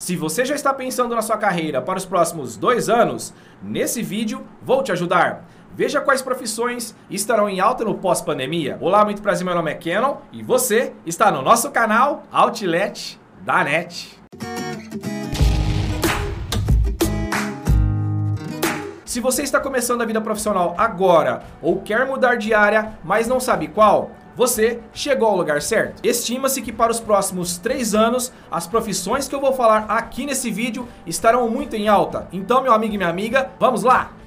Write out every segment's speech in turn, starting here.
Se você já está pensando na sua carreira para os próximos dois anos, nesse vídeo vou te ajudar. Veja quais profissões estarão em alta no pós-pandemia. Olá, muito prazer, meu nome é Kenon e você está no nosso canal Outlet da NET. Se você está começando a vida profissional agora ou quer mudar de área, mas não sabe qual, você chegou ao lugar certo. Estima-se que para os próximos 3 anos, as profissões que eu vou falar aqui nesse vídeo estarão muito em alta. Então, meu amigo e minha amiga, vamos lá!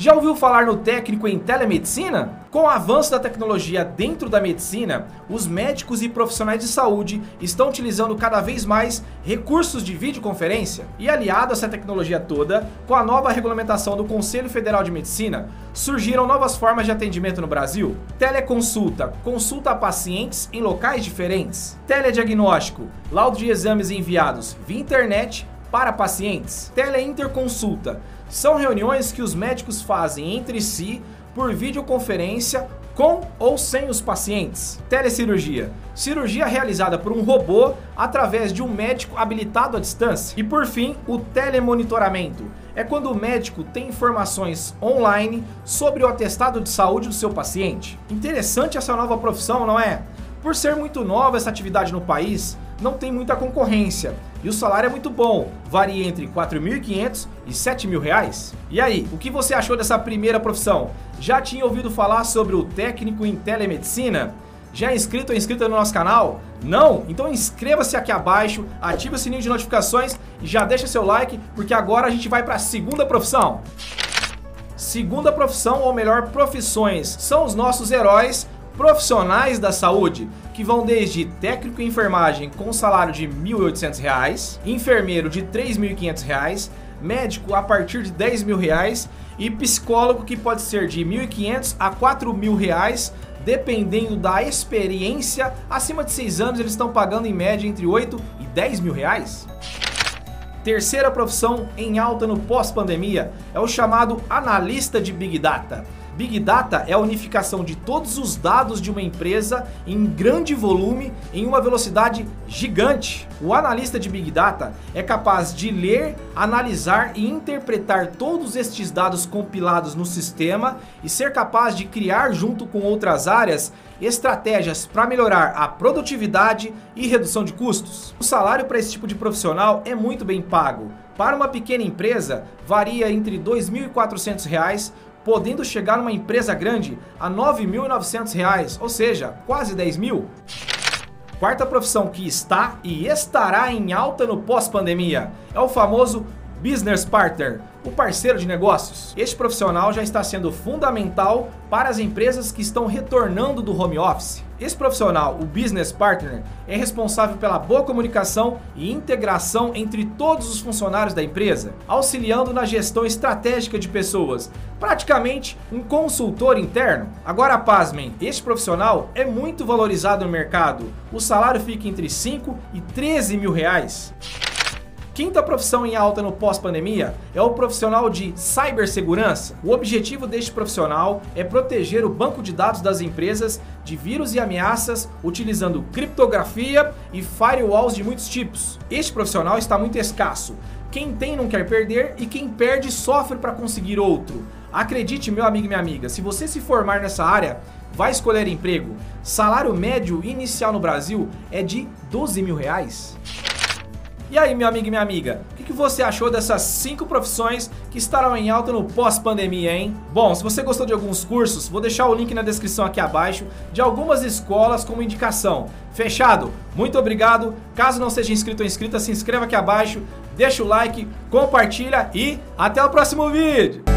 Já ouviu falar no técnico em telemedicina? Com o avanço da tecnologia dentro da medicina, os médicos e profissionais de saúde estão utilizando cada vez mais recursos de videoconferência. E aliado a essa tecnologia toda, com a nova regulamentação do Conselho Federal de Medicina, surgiram novas formas de atendimento no Brasil. Teleconsulta, consulta a pacientes em locais diferentes. Telediagnóstico, laudo de exames enviados via internet para pacientes. Teleinterconsulta, são reuniões que os médicos fazem entre si por videoconferência com ou sem os pacientes. Telecirurgia. Cirurgia realizada por um robô através de um médico habilitado à distância. E por fim, o telemonitoramento. É quando o médico tem informações online sobre o atestado de saúde do seu paciente. Interessante essa nova profissão, não é? Por ser muito nova essa atividade no país, não tem muita concorrência e o salário é muito bom, varia entre R$ 4.500 e 7.000 reais. E aí, o que você achou dessa primeira profissão? Já tinha ouvido falar sobre o técnico em telemedicina? Já é inscrito ou inscrita no nosso canal? Não? Então inscreva-se aqui abaixo, ative o sininho de notificações e já deixa seu like, porque agora a gente vai para a segunda profissão. Segunda profissão, ou melhor, profissões, são os nossos heróis profissionais da saúde, que vão desde técnico em enfermagem com salário de R$ 1.800, enfermeiro de R$ 3.500, médico a partir de 10 mil reais e psicólogo que pode ser de R$ 1.500 a R$ 4.000, dependendo da experiência. Acima de 6 anos eles estão pagando em média entre 8 e 10 mil reais. Terceira profissão em alta no pós-pandemia é o chamado analista de Big Data. Big Data é a unificação de todos os dados de uma empresa em grande volume em uma velocidade gigante. O analista de Big Data é capaz de ler, analisar e interpretar todos estes dados compilados no sistema e ser capaz de criar, junto com outras áreas, estratégias para melhorar a produtividade e redução de custos. O salário para esse tipo de profissional é muito bem pago. Para uma pequena empresa, varia entre R$ 2.400 podendo chegar numa empresa grande a R$ 9.900, ou seja, quase 10 mil. Quarta profissão que está e estará em alta no pós-pandemia é o famoso Business Partner, o parceiro de negócios. Este profissional já está sendo fundamental para as empresas que estão retornando do home office. Esse profissional, o Business Partner, é responsável pela boa comunicação e integração entre todos os funcionários da empresa, auxiliando na gestão estratégica de pessoas, praticamente um consultor interno. Agora, pasmem, este profissional é muito valorizado no mercado. O salário fica entre 5 e 13 mil reais. Quinta profissão em alta no pós-pandemia é o profissional de cibersegurança. O objetivo deste profissional é proteger o banco de dados das empresas de vírus e ameaças utilizando criptografia e firewalls de muitos tipos. Este profissional está muito escasso. Quem tem não quer perder e quem perde sofre para conseguir outro. Acredite, meu amigo e minha amiga, se você se formar nessa área, vai escolher emprego. Salário médio inicial no Brasil é de 12 mil reais. E aí, meu amigo e minha amiga, o que, você achou dessas cinco profissões que estarão em alta no pós-pandemia, hein? Bom, se você gostou de alguns cursos, vou deixar o link na descrição aqui abaixo de algumas escolas como indicação. Fechado? Muito obrigado. Caso não seja inscrito ou inscrita, se inscreva aqui abaixo, deixa o like, compartilha e até o próximo vídeo.